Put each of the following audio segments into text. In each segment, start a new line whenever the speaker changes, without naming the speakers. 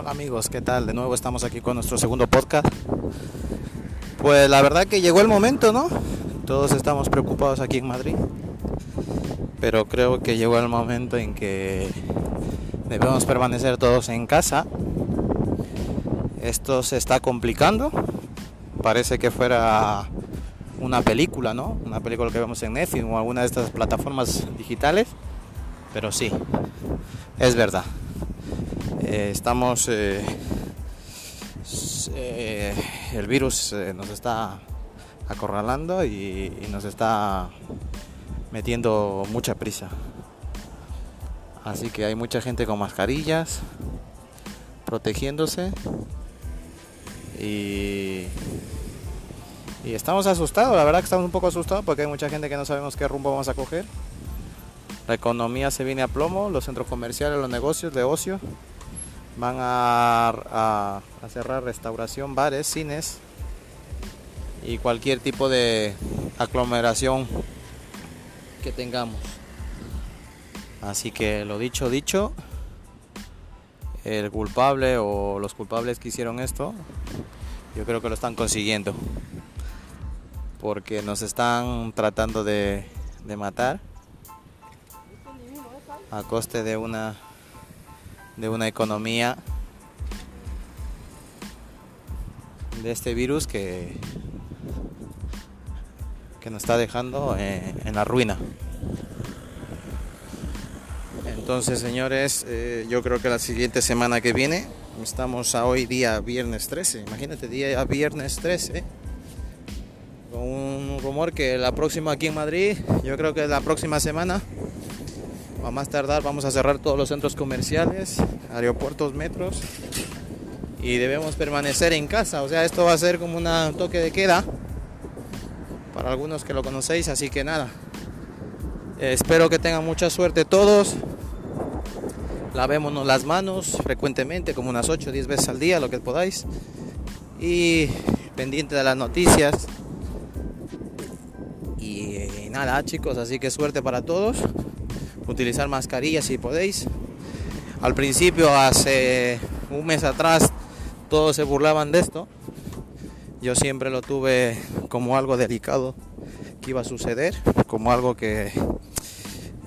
Hola amigos, ¿qué tal? De nuevo estamos aquí con nuestro segundo podcast. Pues la verdad que llegó el momento, ¿no? Todos estamos preocupados aquí en Madrid. Pero creo que llegó el momento en que debemos permanecer todos en casa. Esto se está complicando. Parece que fuera una película, ¿no? Una película que vemos en Netflix o alguna de estas plataformas digitales. Pero sí, es verdad. Eh, estamos... Eh, eh, el virus nos está acorralando y, nos está metiendo mucha prisa. Así que hay mucha gente con mascarillas, protegiéndose y, y estamos asustados, la verdad que estamos un poco asustados porque hay mucha gente que no sabemos qué rumbo vamos a coger. La economía se viene a plomo, los centros comerciales, los negocios de ocio van a, cerrar restauración, bares, cines y cualquier tipo de aglomeración que tengamos. Así que lo dicho, dicho, el culpable o los culpables que hicieron esto, yo creo que lo están consiguiendo. Porque nos están tratando de, matar a coste de una de una economía de este virus que, que nos está dejando eh, en la ruina. Entonces, señores, eh, yo creo que la siguiente semana que viene, estamos a hoy día viernes 13, imagínate, día viernes 13, con un rumor que la próxima aquí en Madrid, yo creo que la próxima semana a más tardar vamos a cerrar todos los centros comerciales, aeropuertos, metros y debemos permanecer en casa. O sea, esto va a ser como un toque de queda para algunos que lo conocéis, así que nada. espero que tengan mucha suerte todos. Lavémonos las manos frecuentemente, como unas 8 o 10 veces al día, lo que podáis. Y pendiente de las noticias. Y nada, chicos, así que suerte para todos utilizar mascarillas si podéis. Al principio, hace un mes atrás, todos se burlaban de esto. Yo siempre lo tuve como algo delicado que iba a suceder, como algo que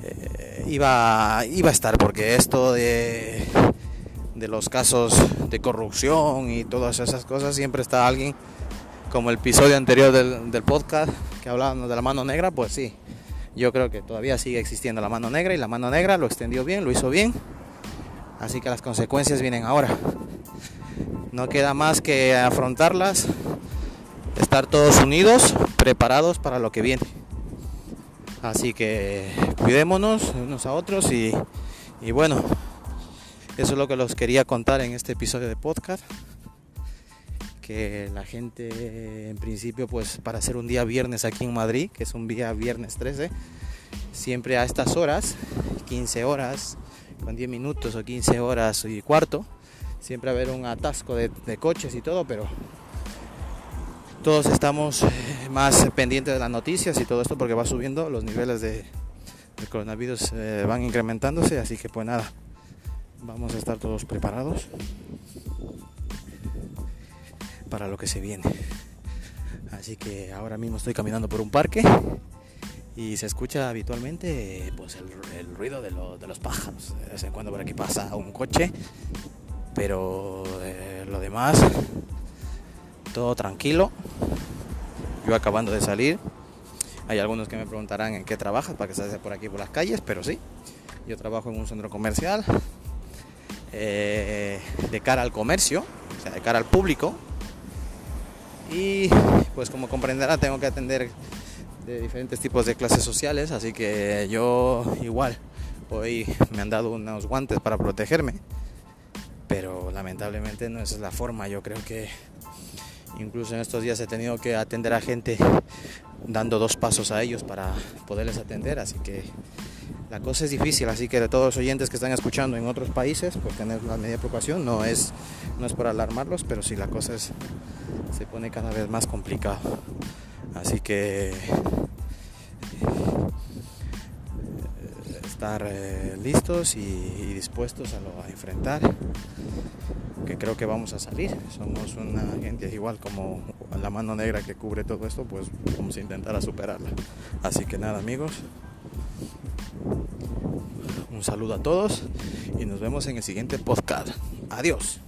eh, iba, iba a estar, porque esto de, de los casos de corrupción y todas esas cosas, siempre está alguien, como el episodio anterior del, del podcast que hablábamos de la mano negra, pues sí, yo creo que todavía sigue existiendo la mano negra y la mano negra lo extendió bien, lo hizo bien. Así que las consecuencias vienen ahora. No queda más que afrontarlas, estar todos unidos, preparados para lo que viene. Así que cuidémonos unos a otros y, y bueno, eso es lo que los quería contar en este episodio de podcast la gente en principio pues para hacer un día viernes aquí en Madrid, que es un día viernes 13, siempre a estas horas, 15 horas, con 10 minutos o 15 horas y cuarto, siempre a haber un atasco de, coches y todo, pero todos estamos más pendientes de las noticias y todo esto porque va subiendo, los niveles de, coronavirus eh, van incrementándose, así que pues nada, vamos a estar todos preparados para lo que se viene. Así que ahora mismo estoy caminando por un parque y se escucha habitualmente pues el, ruido de, los pájaros. De vez en cuando por aquí pasa un coche, pero eh, lo demás todo tranquilo. Yo acabando de salir. Hay algunos que me preguntarán en qué trabajas para que se por aquí por las calles, pero sí, yo trabajo en un centro comercial eh, de cara al comercio, o sea, de cara al público, y pues como comprenderá tengo que atender de diferentes tipos de clases sociales, así que yo igual hoy me han dado unos guantes para protegerme, pero lamentablemente no es la forma, yo creo que incluso en estos días he tenido que atender a gente dando dos pasos a ellos para poderles atender, así que la cosa es difícil, así que de todos los oyentes que están escuchando en otros países, por tener la media preocupación, no es, no es para alarmarlos, pero sí la cosa es, se pone cada vez más complicada. Así que eh, estar eh, listos y, dispuestos a, enfrentar, que creo que vamos a salir. Somos una gente igual como la mano negra que cubre todo esto, pues vamos a intentar a superarla. Así que nada amigos, un saludo a todos y nos vemos en el siguiente podcast. Adiós.